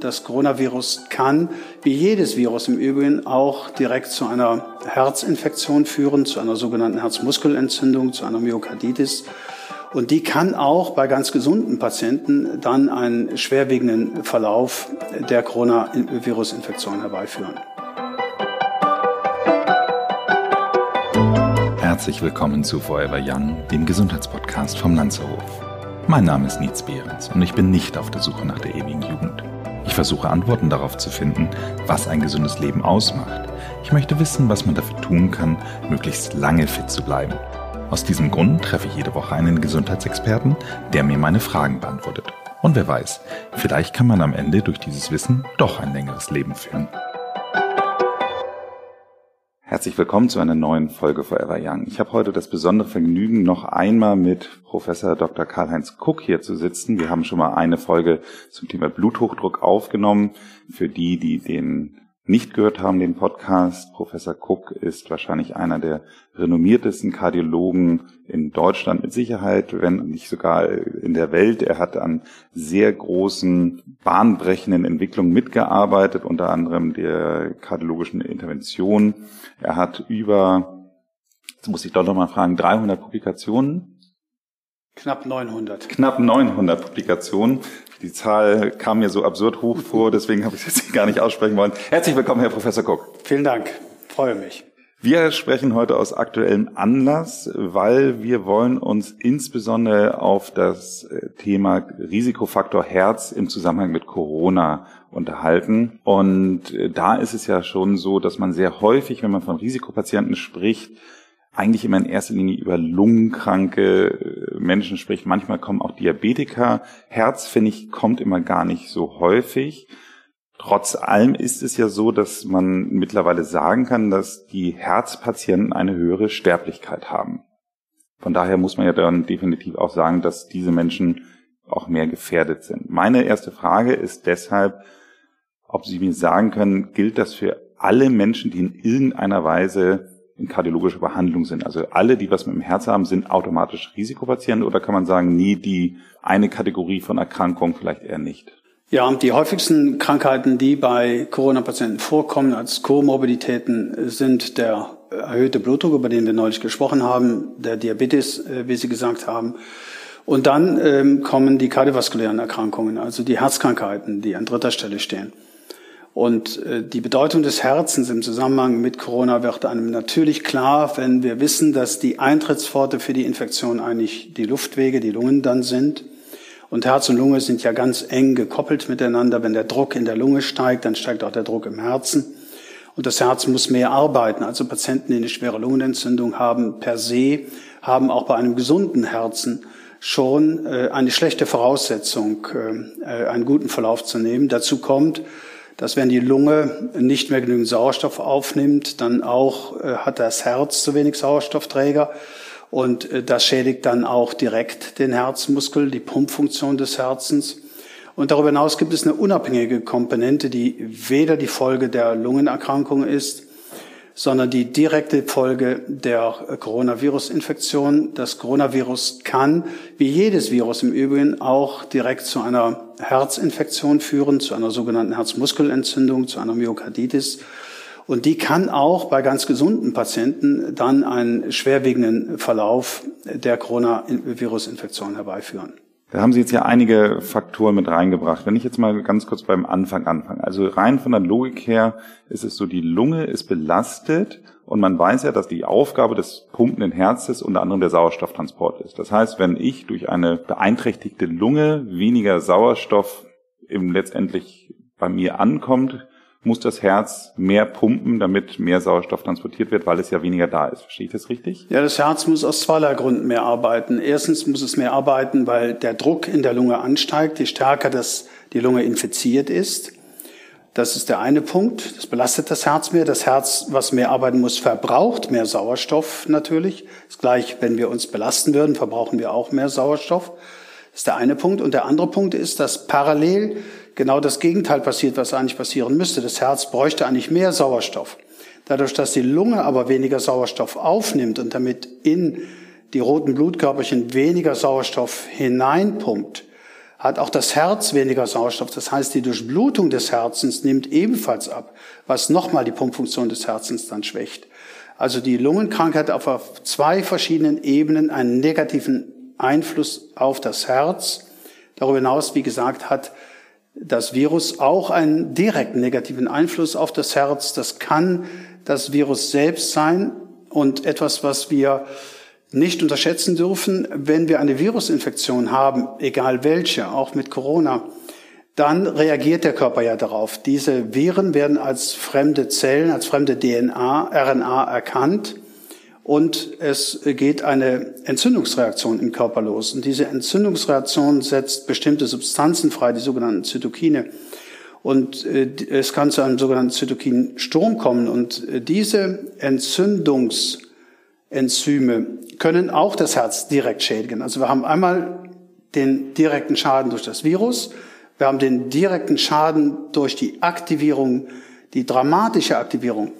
Das Coronavirus kann, wie jedes Virus im Übrigen, auch direkt zu einer Herzinfektion führen, zu einer sogenannten Herzmuskelentzündung, zu einer Myokarditis. Und die kann auch bei ganz gesunden Patienten dann einen schwerwiegenden Verlauf der Coronavirus-Infektion herbeiführen. Herzlich willkommen zu Forever Young, dem Gesundheitspodcast vom Lanzerhof. Mein Name ist Nietz Behrens und ich bin nicht auf der Suche nach der ewigen Jugend. Ich versuche Antworten darauf zu finden, was ein gesundes Leben ausmacht. Ich möchte wissen, was man dafür tun kann, möglichst lange fit zu bleiben. Aus diesem Grund treffe ich jede Woche einen Gesundheitsexperten, der mir meine Fragen beantwortet. Und wer weiß, vielleicht kann man am Ende durch dieses Wissen doch ein längeres Leben führen. Herzlich willkommen zu einer neuen Folge Forever Young. Ich habe heute das besondere Vergnügen, noch einmal mit Professor Dr. Karl-Heinz Kuck hier zu sitzen. Wir haben schon mal eine Folge zum Thema Bluthochdruck aufgenommen. Für die, die den nicht gehört haben, den Podcast, Professor Cook ist wahrscheinlich einer der renommiertesten Kardiologen in Deutschland mit Sicherheit, wenn nicht sogar in der Welt. Er hat an sehr großen, bahnbrechenden Entwicklungen mitgearbeitet, unter anderem der kardiologischen Intervention. Er hat über, jetzt muss ich doch nochmal fragen, 300 Publikationen Knapp 900. Knapp 900 Publikationen. Die Zahl kam mir so absurd hoch vor, deswegen habe ich es jetzt gar nicht aussprechen wollen. Herzlich willkommen, Herr Professor Cook. Vielen Dank. Freue mich. Wir sprechen heute aus aktuellem Anlass, weil wir wollen uns insbesondere auf das äh, Thema Risikofaktor Herz im Zusammenhang mit Corona unterhalten. Und äh, da ist es ja schon so, dass man sehr häufig, wenn man von Risikopatienten spricht, eigentlich immer in erster Linie über lungenkranke äh, Menschen spricht. Manchmal kommen auch Diabetiker. Herz, finde ich, kommt immer gar nicht so häufig. Trotz allem ist es ja so, dass man mittlerweile sagen kann, dass die Herzpatienten eine höhere Sterblichkeit haben. Von daher muss man ja dann definitiv auch sagen, dass diese Menschen auch mehr gefährdet sind. Meine erste Frage ist deshalb, ob Sie mir sagen können, gilt das für alle Menschen, die in irgendeiner Weise in kardiologischer Behandlung sind. Also alle, die was mit dem Herz haben, sind automatisch Risikopatienten oder kann man sagen, nie die eine Kategorie von Erkrankung vielleicht eher nicht? Ja, die häufigsten Krankheiten, die bei Corona-Patienten vorkommen als Komorbiditäten, sind der erhöhte Blutdruck, über den wir neulich gesprochen haben, der Diabetes, äh, wie Sie gesagt haben. Und dann ähm, kommen die kardiovaskulären Erkrankungen, also die Herzkrankheiten, die an dritter Stelle stehen. Und äh, die Bedeutung des Herzens im Zusammenhang mit Corona wird einem natürlich klar, wenn wir wissen, dass die Eintrittspforte für die Infektion eigentlich die Luftwege, die Lungen dann sind. Und Herz und Lunge sind ja ganz eng gekoppelt miteinander. Wenn der Druck in der Lunge steigt, dann steigt auch der Druck im Herzen. Und das Herz muss mehr arbeiten. Also Patienten, die eine schwere Lungenentzündung haben, per se, haben auch bei einem gesunden Herzen schon äh, eine schlechte Voraussetzung, äh, einen guten Verlauf zu nehmen. Dazu kommt, dass wenn die Lunge nicht mehr genügend Sauerstoff aufnimmt, dann auch äh, hat das Herz zu wenig Sauerstoffträger und äh, das schädigt dann auch direkt den Herzmuskel, die Pumpfunktion des Herzens. Und darüber hinaus gibt es eine unabhängige Komponente, die weder die Folge der Lungenerkrankung ist, sondern die direkte Folge der Coronavirus-Infektion. Das Coronavirus kann, wie jedes Virus im Übrigen, auch direkt zu einer Herzinfektion führen, zu einer sogenannten Herzmuskelentzündung, zu einer Myokarditis. Und die kann auch bei ganz gesunden Patienten dann einen schwerwiegenden Verlauf der Coronavirus-Infektion herbeiführen. Da haben Sie jetzt ja einige Faktoren mit reingebracht. Wenn ich jetzt mal ganz kurz beim Anfang anfange. Also rein von der Logik her ist es so, die Lunge ist belastet und man weiß ja, dass die Aufgabe des pumpenden Herzens unter anderem der Sauerstofftransport ist. Das heißt, wenn ich durch eine beeinträchtigte Lunge weniger Sauerstoff im letztendlich bei mir ankommt, muss das Herz mehr pumpen, damit mehr Sauerstoff transportiert wird, weil es ja weniger da ist. Verstehe ich das richtig? Ja, das Herz muss aus zweierlei Gründen mehr arbeiten. Erstens muss es mehr arbeiten, weil der Druck in der Lunge ansteigt, je stärker das, die Lunge infiziert ist. Das ist der eine Punkt. Das belastet das Herz mehr. Das Herz, was mehr arbeiten muss, verbraucht mehr Sauerstoff natürlich. Das gleich, wenn wir uns belasten würden, verbrauchen wir auch mehr Sauerstoff. Das ist der eine Punkt. Und der andere Punkt ist, dass parallel genau das Gegenteil passiert, was eigentlich passieren müsste. Das Herz bräuchte eigentlich mehr Sauerstoff. Dadurch, dass die Lunge aber weniger Sauerstoff aufnimmt und damit in die roten Blutkörperchen weniger Sauerstoff hineinpumpt, hat auch das Herz weniger Sauerstoff. Das heißt, die Durchblutung des Herzens nimmt ebenfalls ab, was nochmal die Pumpfunktion des Herzens dann schwächt. Also die Lungenkrankheit auf zwei verschiedenen Ebenen einen negativen Einfluss auf das Herz. Darüber hinaus, wie gesagt, hat das Virus auch einen direkten negativen Einfluss auf das Herz. Das kann das Virus selbst sein und etwas, was wir nicht unterschätzen dürfen, wenn wir eine Virusinfektion haben, egal welche, auch mit Corona, dann reagiert der Körper ja darauf. Diese Viren werden als fremde Zellen, als fremde DNA, RNA erkannt und es geht eine Entzündungsreaktion im Körper los. Und diese Entzündungsreaktion setzt bestimmte Substanzen frei, die sogenannten Zytokine. Und äh, es kann zu einem sogenannten Zytokinsturm kommen. Und äh, diese Entzündungsenzyme können auch das Herz direkt schädigen. Also wir haben einmal den direkten Schaden durch das Virus, wir haben den direkten Schaden durch die Aktivierung, die dramatische Aktivierung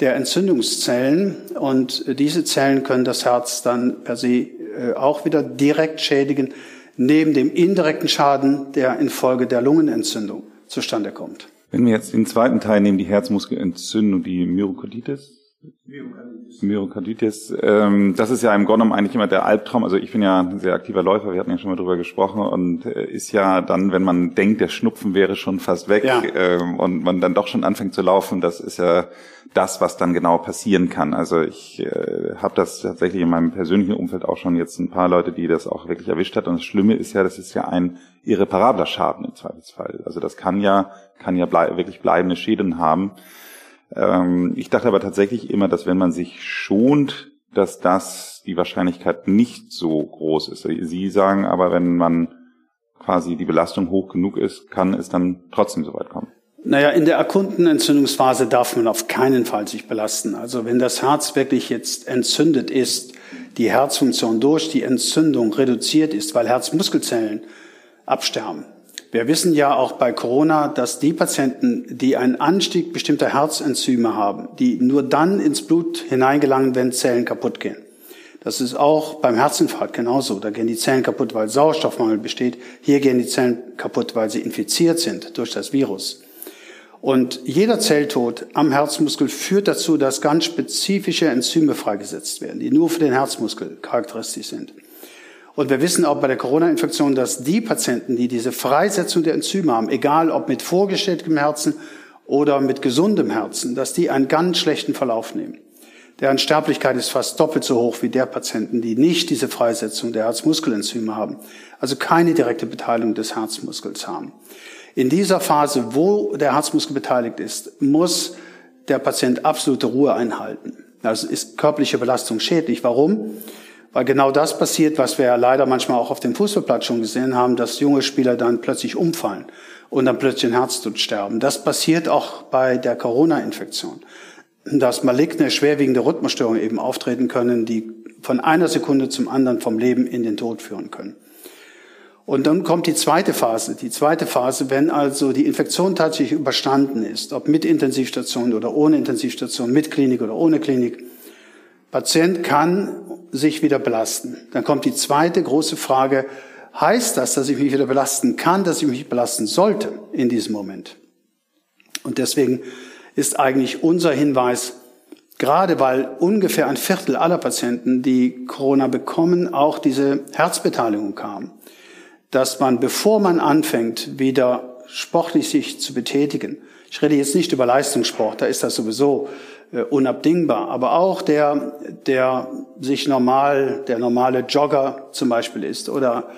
der Entzündungszellen und diese Zellen können das Herz dann per se äh, auch wieder direkt schädigen, neben dem indirekten Schaden, der infolge der Lungenentzündung zustande kommt. Wenn wir jetzt den zweiten Teil nehmen, die Herzmuskelentzündung, die Myokarditis, Myokarditis. Ähm, das ist ja im Grunde genommen eigentlich immer der Albtraum. Also ich bin ja ein sehr aktiver Läufer, wir hatten ja schon mal drüber gesprochen und äh, ist ja dann, wenn man denkt, der Schnupfen wäre schon fast weg ja. ähm, und man dann doch schon anfängt zu laufen, das ist ja das, was dann genau passieren kann. Also ich äh, habe das tatsächlich in meinem persönlichen Umfeld auch schon jetzt ein paar Leute, die das auch wirklich erwischt hat. Und das Schlimme ist ja, das ist ja ein irreparabler Schaden im Zweifelsfall. Also das kann ja, kann ja blei wirklich bleibende Schäden haben. Ähm, ich dachte aber tatsächlich immer, dass wenn man sich schont, dass das die Wahrscheinlichkeit nicht so groß ist. Sie sagen aber, wenn man quasi die Belastung hoch genug ist, kann es dann trotzdem so weit kommen. Naja, in der akuten Entzündungsphase darf man auf keinen Fall sich belasten. Also wenn das Herz wirklich jetzt entzündet ist, die Herzfunktion durch die Entzündung reduziert ist, weil Herzmuskelzellen absterben, wir wissen ja auch bei Corona, dass die Patienten, die einen Anstieg bestimmter Herzenzyme haben, die nur dann ins Blut hineingelangen, wenn Zellen kaputt gehen. Das ist auch beim Herzinfarkt genauso. Da gehen die Zellen kaputt, weil Sauerstoffmangel besteht. Hier gehen die Zellen kaputt, weil sie infiziert sind durch das Virus. Und jeder Zelltod am Herzmuskel führt dazu, dass ganz spezifische Enzyme freigesetzt werden, die nur für den Herzmuskel charakteristisch sind. Und wir wissen auch bei der Corona-Infektion, dass die Patienten, die diese Freisetzung der Enzyme haben, egal ob mit vorgestelltem Herzen oder mit gesundem Herzen, dass die einen ganz schlechten Verlauf nehmen. Deren Sterblichkeit ist fast doppelt so hoch wie der Patienten, die nicht diese Freisetzung der Herzmuskelenzyme haben, also keine direkte Beteiligung des Herzmuskels haben. In dieser Phase, wo der Herzmuskel beteiligt ist, muss der Patient absolute Ruhe einhalten. Also ist körperliche Belastung schädlich. Warum? Weil genau das passiert, was wir ja leider manchmal auch auf dem Fußballplatz schon gesehen haben, dass junge Spieler dann plötzlich umfallen und dann plötzlich ein Herztod sterben. Das passiert auch bei der Corona-Infektion. Dass maligne, schwerwiegende Rhythmusstörungen eben auftreten können, die von einer Sekunde zum anderen vom Leben in den Tod führen können. Und dann kommt die zweite Phase. Die zweite Phase, wenn also die Infektion tatsächlich überstanden ist, ob mit Intensivstation oder ohne Intensivstation, mit Klinik oder ohne Klinik, Patient kann sich wieder belasten. Dann kommt die zweite große Frage, heißt das, dass ich mich wieder belasten kann, dass ich mich belasten sollte in diesem Moment? Und deswegen ist eigentlich unser Hinweis, gerade weil ungefähr ein Viertel aller Patienten, die Corona bekommen, auch diese Herzbeteiligung kam, dass man, bevor man anfängt, wieder sportlich sich zu betätigen, ich rede jetzt nicht über Leistungssport, da ist das sowieso äh, unabdingbar. Aber auch der, der sich normal, der normale Jogger zum Beispiel ist oder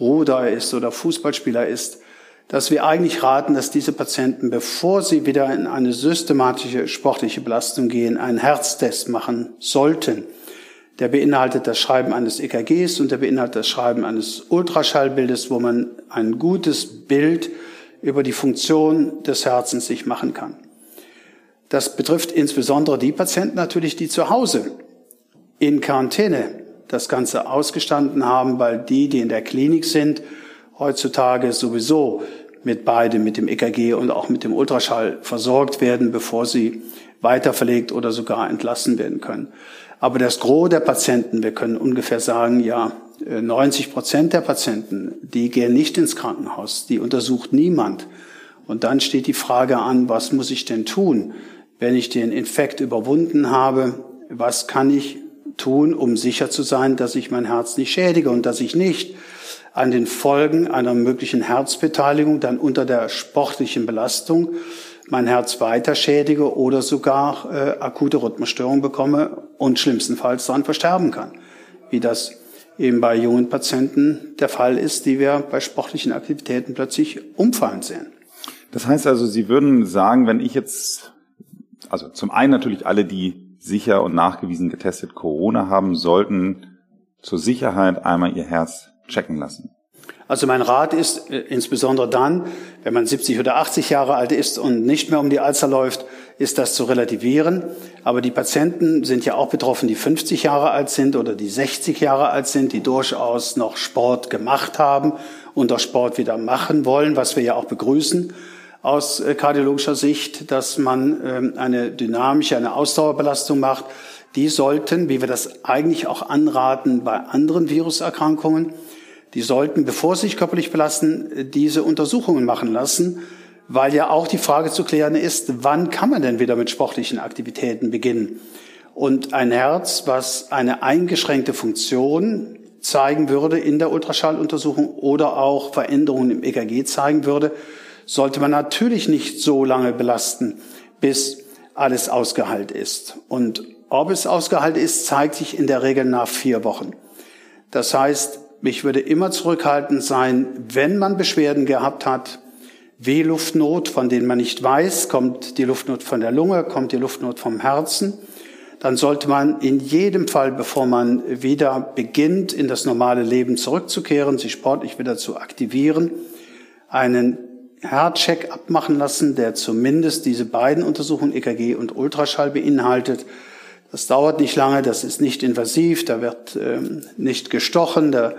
Ruder ist oder Fußballspieler ist, dass wir eigentlich raten, dass diese Patienten, bevor sie wieder in eine systematische sportliche Belastung gehen, einen Herztest machen sollten. Der beinhaltet das Schreiben eines EKGs und der beinhaltet das Schreiben eines Ultraschallbildes, wo man ein gutes Bild über die Funktion des Herzens sich machen kann. Das betrifft insbesondere die Patienten natürlich, die zu Hause in Quarantäne das Ganze ausgestanden haben, weil die, die in der Klinik sind, heutzutage sowieso mit beidem, mit dem EKG und auch mit dem Ultraschall versorgt werden, bevor sie weiterverlegt oder sogar entlassen werden können. Aber das Gros der Patienten, wir können ungefähr sagen, ja, 90 Prozent der Patienten, die gehen nicht ins Krankenhaus, die untersucht niemand. Und dann steht die Frage an, was muss ich denn tun, wenn ich den Infekt überwunden habe? Was kann ich tun, um sicher zu sein, dass ich mein Herz nicht schädige und dass ich nicht an den Folgen einer möglichen Herzbeteiligung dann unter der sportlichen Belastung mein Herz weiter schädige oder sogar äh, akute Rhythmusstörungen bekomme und schlimmstenfalls daran versterben kann, wie das eben bei jungen Patienten der Fall ist, die wir bei sportlichen Aktivitäten plötzlich umfallen sehen. Das heißt also, Sie würden sagen, wenn ich jetzt, also zum einen natürlich alle, die sicher und nachgewiesen getestet Corona haben, sollten zur Sicherheit einmal ihr Herz checken lassen. Also mein Rat ist, äh, insbesondere dann, wenn man 70 oder 80 Jahre alt ist und nicht mehr um die Alster läuft, ist das zu relativieren. Aber die Patienten sind ja auch betroffen, die 50 Jahre alt sind oder die 60 Jahre alt sind, die durchaus noch Sport gemacht haben und auch Sport wieder machen wollen, was wir ja auch begrüßen aus äh, kardiologischer Sicht, dass man ähm, eine dynamische, eine Ausdauerbelastung macht. Die sollten, wie wir das eigentlich auch anraten bei anderen Viruserkrankungen, die sollten, bevor sie sich körperlich belasten, diese Untersuchungen machen lassen, weil ja auch die Frage zu klären ist, wann kann man denn wieder mit sportlichen Aktivitäten beginnen? Und ein Herz, was eine eingeschränkte Funktion zeigen würde in der Ultraschalluntersuchung oder auch Veränderungen im EKG zeigen würde, sollte man natürlich nicht so lange belasten, bis alles ausgeheilt ist. Und ob es ausgeheilt ist, zeigt sich in der Regel nach vier Wochen. Das heißt, ich würde immer zurückhaltend sein, wenn man Beschwerden gehabt hat, wie Luftnot, von denen man nicht weiß, kommt die Luftnot von der Lunge, kommt die Luftnot vom Herzen, dann sollte man in jedem Fall, bevor man wieder beginnt, in das normale Leben zurückzukehren, sich sportlich wieder zu aktivieren, einen Herzcheck abmachen lassen, der zumindest diese beiden Untersuchungen, EKG und Ultraschall, beinhaltet. Das dauert nicht lange, das ist nicht invasiv, da wird ähm, nicht gestochen, da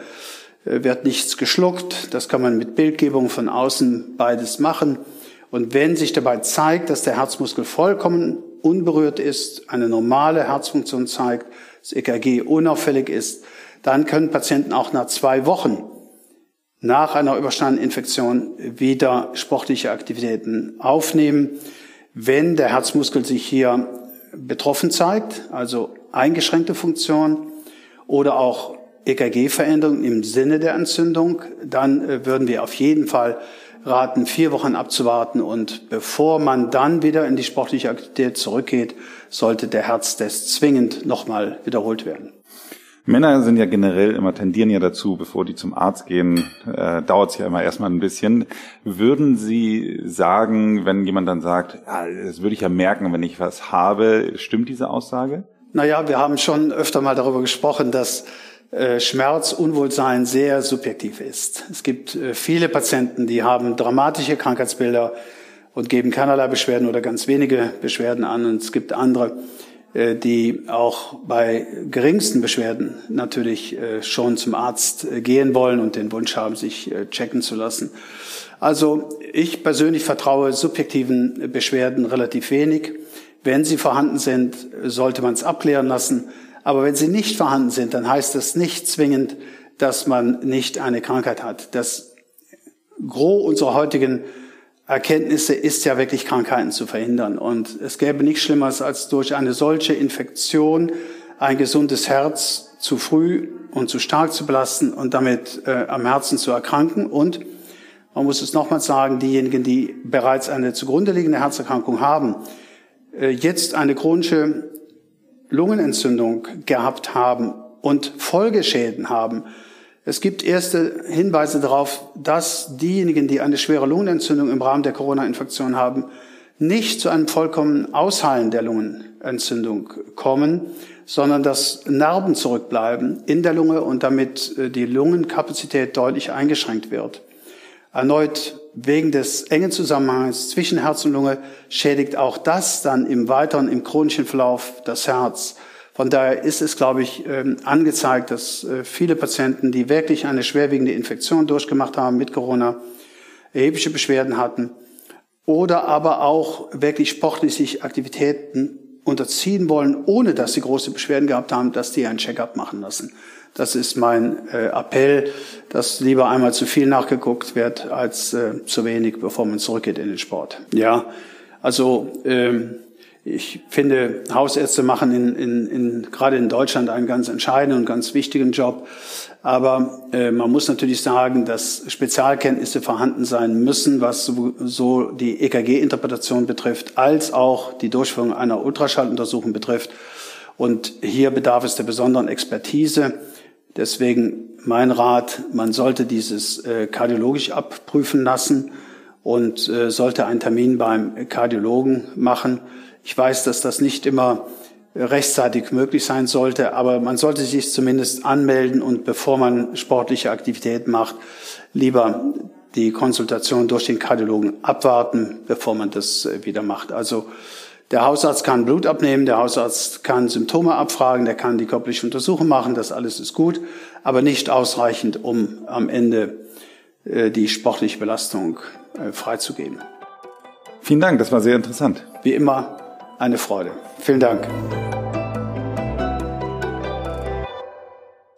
äh, wird nichts geschluckt. Das kann man mit Bildgebung von außen beides machen. Und wenn sich dabei zeigt, dass der Herzmuskel vollkommen unberührt ist, eine normale Herzfunktion zeigt, das EKG unauffällig ist, dann können Patienten auch nach zwei Wochen nach einer überstandenen Infektion wieder sportliche Aktivitäten aufnehmen. Wenn der Herzmuskel sich hier betroffen zeigt, also eingeschränkte Funktion oder auch EKG-Veränderung im Sinne der Entzündung, dann äh, würden wir auf jeden Fall raten, vier Wochen abzuwarten und bevor man dann wieder in die sportliche Aktivität zurückgeht, sollte der Herztest zwingend nochmal wiederholt werden. Männer sind ja generell immer, tendieren ja dazu, bevor die zum Arzt gehen, äh, dauert es ja immer erstmal ein bisschen. Würden Sie sagen, wenn jemand dann sagt, ja, das würde ich ja merken, wenn ich was habe, stimmt diese Aussage? Naja, wir haben schon öfter mal darüber gesprochen, dass äh, Schmerz, Unwohlsein sehr subjektiv ist. Es gibt äh, viele Patienten, die haben dramatische Krankheitsbilder und geben keinerlei Beschwerden oder ganz wenige Beschwerden an. Und es gibt andere, die auch bei geringsten Beschwerden natürlich äh, schon zum Arzt äh, gehen wollen und den Wunsch haben, sich checken zu lassen. Also ich persönlich vertraue subjektiven Beschwerden relativ wenig. Wenn sie vorhanden sind, sollte man es abklären lassen. Aber wenn sie nicht vorhanden sind, dann heißt das nicht zwingend, dass man nicht eine Krankheit hat. Das Gros unserer heutigen Erkenntnisse ist ja wirklich Krankheiten zu verhindern. Und es gäbe nichts Schlimmeres, als durch eine solche Infektion ein gesundes Herz zu früh und zu stark zu belasten und damit äh, am Herzen zu erkranken. Und man muss es nochmals sagen, diejenigen, die bereits eine zugrunde liegende Herzerkrankung haben, äh, jetzt eine chronische Lungenentzündung gehabt haben und Folgeschäden haben, es gibt erste Hinweise darauf, dass diejenigen, die eine schwere Lungenentzündung im Rahmen der Corona-Infektion haben, nicht zu einem vollkommenen Ausheilen der Lungenentzündung kommen, sondern dass Narben zurückbleiben in der Lunge und damit äh, die Lungenkapazität deutlich eingeschränkt wird. Erneut wegen des engen Zusammenhangs zwischen Herz und Lunge schädigt auch das dann im weiteren, im chronischen Verlauf das Herz. Von daher ist es, glaube ich, ähm, angezeigt, dass äh, viele Patienten, die wirklich eine schwerwiegende Infektion durchgemacht haben mit Corona, erhebliche Beschwerden hatten oder aber auch wirklich sportlich sich Aktivitäten unterziehen wollen, ohne dass sie große Beschwerden gehabt haben, dass die ein Check-up machen lassen. Das ist mein äh, Appell, dass lieber einmal zu viel nachgeguckt wird als äh, zu wenig, bevor man zurückgeht in den Sport. Ja, also ähm, ich finde, Hausärzte machen in, in, in, gerade in Deutschland einen ganz entscheidenden und ganz wichtigen Job. Aber äh, man muss natürlich sagen, dass Spezialkenntnisse vorhanden sein müssen, was so, die EKG-Interpretation betrifft, als auch die Durchführung einer Ultraschalluntersuchung betrifft. Und hier bedarf es der besonderen Expertise. Deswegen mein Rat, man sollte dieses äh, kardiologisch abprüfen lassen und äh, sollte einen Termin beim Kardiologen machen. Ich weiß, dass das nicht immer rechtzeitig möglich sein sollte, aber man sollte sich zumindest anmelden und bevor man sportliche Aktivität macht, lieber die Konsultation durch den Kardiologen abwarten, bevor man das äh, wieder macht. Also der Hausarzt kann Blut abnehmen, der Hausarzt kann Symptome abfragen, der kann die körperliche Untersuchung machen, das alles ist gut, aber nicht ausreichend, um am Ende äh, die sportliche Belastung äh, freizugeben. Vielen Dank, das war sehr interessant. Wie immer eine Freude. Vielen Dank.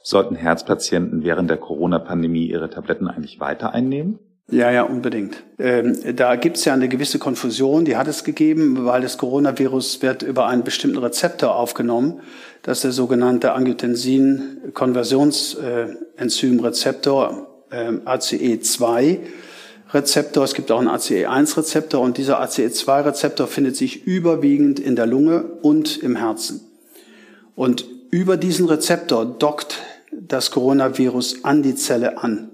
Sollten Herzpatienten während der Corona-Pandemie ihre Tabletten eigentlich weiter einnehmen? Ja, ja, unbedingt. Ähm, da gibt es ja eine gewisse Konfusion, die hat es gegeben, weil das Coronavirus wird über einen bestimmten Rezeptor aufgenommen. Das ist der sogenannte Angiotensin-Konversionsenzymrezeptor, äh, ACE2. Rezeptor, es gibt auch einen ACE1-Rezeptor und dieser ACE2-Rezeptor findet sich überwiegend in der Lunge und im Herzen. Und über diesen Rezeptor dockt das Coronavirus an die Zelle an.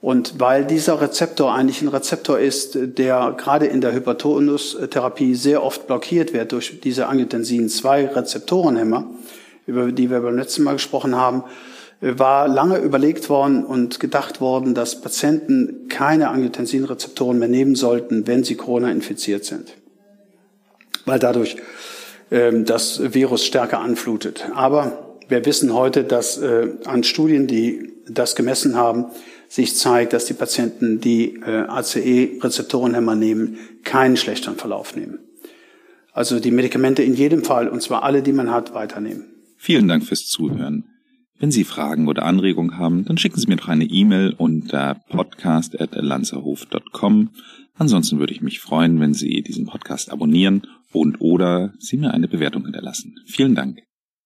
Und weil dieser Rezeptor eigentlich ein Rezeptor ist, der gerade in der Hypertonustherapie sehr oft blockiert wird durch diese Angiotensin-2-Rezeptorenhämmer, über die wir beim letzten Mal gesprochen haben, war lange überlegt worden und gedacht worden, dass Patienten keine Angiotensin-Rezeptoren mehr nehmen sollten, wenn sie Corona infiziert sind, weil dadurch ähm, das Virus stärker anflutet. Aber wir wissen heute, dass äh, an Studien, die das gemessen haben, sich zeigt, dass die Patienten, die äh, ACE-Rezeptorenhämmer nehmen, keinen schlechteren Verlauf nehmen. Also die Medikamente in jedem Fall, und zwar alle, die man hat, weiternehmen. Vielen Dank fürs Zuhören. Wenn Sie Fragen oder Anregungen haben, dann schicken Sie mir doch eine E-Mail unter podcast.lanzerhof.com. Ansonsten würde ich mich freuen, wenn Sie diesen Podcast abonnieren und oder Sie mir eine Bewertung hinterlassen. Vielen Dank.